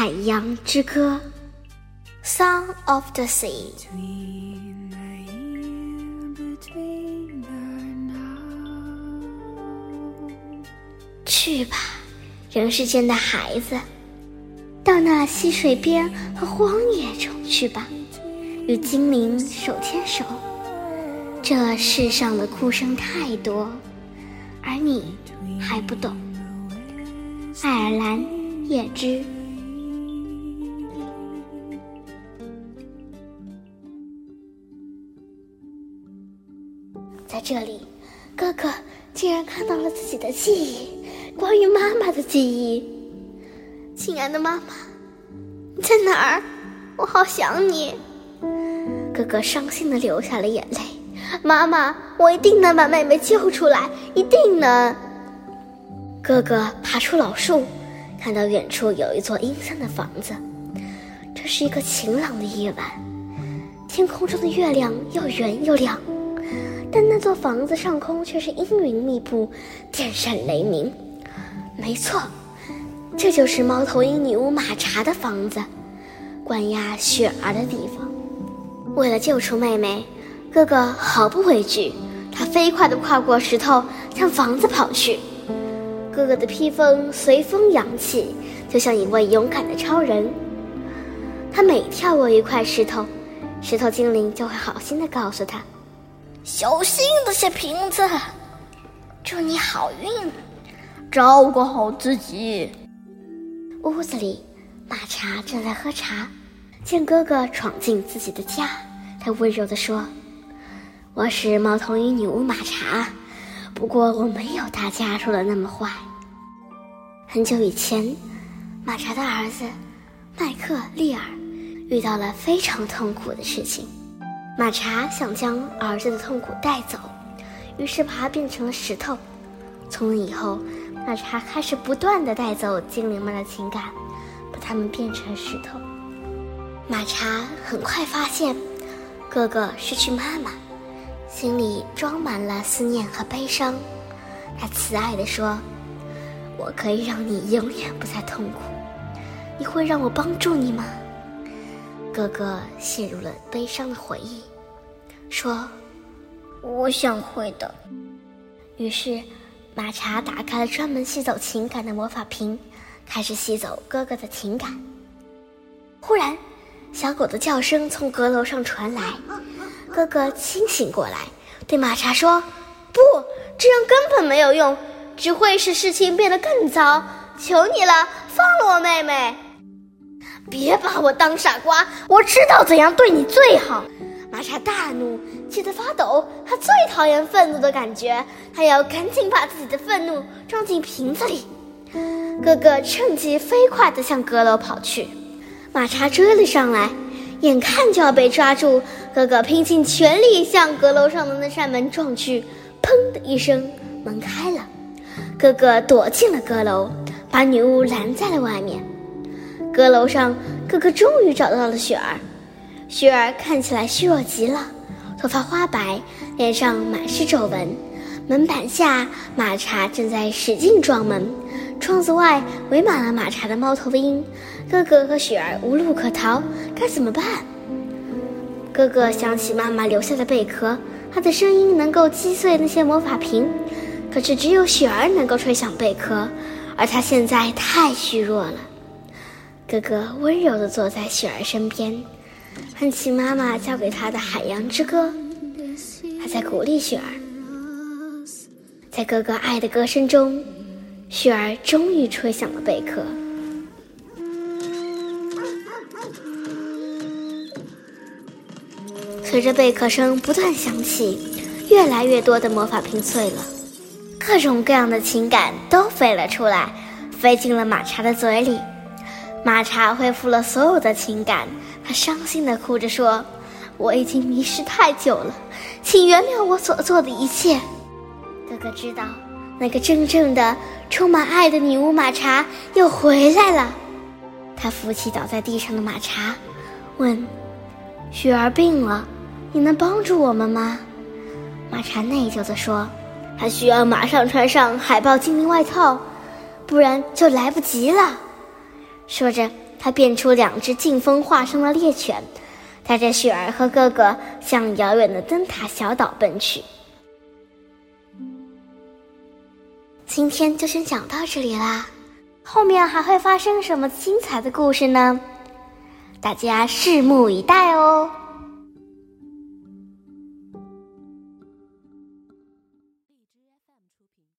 海洋之歌，《Song of the Sea》。去吧，人世间的孩子，到那溪水边和荒野中去吧，与精灵手牵手。这世上的哭声太多，而你还不懂。爱尔兰叶芝，这里，哥哥竟然看到了自己的记忆，关于妈妈的记忆。亲爱的妈妈，你在哪儿？我好想你。哥哥伤心的流下了眼泪。妈妈，我一定能把妹妹救出来，一定能。哥哥爬出老树，看到远处有一座阴森的房子。这是一个晴朗的夜晚，天空中的月亮又圆又亮，但那座房子上空却是阴云密布，电闪雷鸣。没错，这就是猫头鹰女巫马查的房子，关押雪儿的地方。为了救出妹妹，哥哥毫不畏惧，他飞快地跨过石头，向房子跑去。哥哥的披风随风扬起，就像一位勇敢的超人。他每跳过一块石头，石头精灵就会好心的告诉他：“小心这些瓶子，祝你好运，照顾好自己。”屋子里，马查正在喝茶，见哥哥闯进自己的家，他温柔地说：“我是猫头鹰女巫马查。”不过我没有大家说的那么坏。很久以前，马查的儿子麦克利尔遇到了非常痛苦的事情。马查想将儿子的痛苦带走，于是把它变成了石头。从以后，马查开始不断的带走精灵们的情感，把它们变成石头。马查很快发现，哥哥失去妈妈。心里装满了思念和悲伤，他慈爱地说：“我可以让你永远不再痛苦，你会让我帮助你吗？”哥哥陷入了悲伤的回忆，说：“我想会的。”于是，马查打开了专门吸走情感的魔法瓶，开始吸走哥哥的情感。忽然，小狗的叫声从阁楼上传来。哥哥清醒过来，对马查说：“不，这样根本没有用，只会使事情变得更糟。求你了，放了我妹妹！别把我当傻瓜，我知道怎样对你最好。”马查大怒，气得发抖。他最讨厌愤怒的感觉，他要赶紧把自己的愤怒装进瓶子里。哥哥趁机飞快地向阁楼跑去，马查追了上来。眼看就要被抓住，哥哥拼尽全力向阁楼上的那扇门撞去，砰的一声，门开了，哥哥躲进了阁楼，把女巫拦在了外面。阁楼上，哥哥终于找到了雪儿。雪儿看起来虚弱极了，头发花白，脸上满是皱纹。门板下，马查正在使劲撞门，窗子外围满了马查的猫头鹰。哥哥和雪儿无路可逃，该怎么办？哥哥想起妈妈留下的贝壳，他的声音能够击碎那些魔法瓶，可是只有雪儿能够吹响贝壳，而他现在太虚弱了。哥哥温柔地坐在雪儿身边，哼起妈妈教给他的《海洋之歌》，他在鼓励雪儿。在哥哥爱的歌声中，雪儿终于吹响了贝壳。随着贝壳声不断响起，越来越多的魔法瓶碎了，各种各样的情感都飞了出来，飞进了马茶的嘴里。马查恢复了所有的情感，他伤心地哭着说：“我已经迷失太久了，请原谅我所做的一切。”哥哥知道，那个真正的、充满爱的女巫马查又回来了。他扶起倒在地上的马查，问：“雪儿病了？”你能帮助我们吗？马查内疚地说：“他需要马上穿上海豹精灵外套，不然就来不及了。”说着，他变出两只劲风化生的猎犬，带着雪儿和哥哥向遥远的灯塔小岛奔去。今天就先讲到这里啦，后面还会发生什么精彩的故事呢？大家拭目以待哦。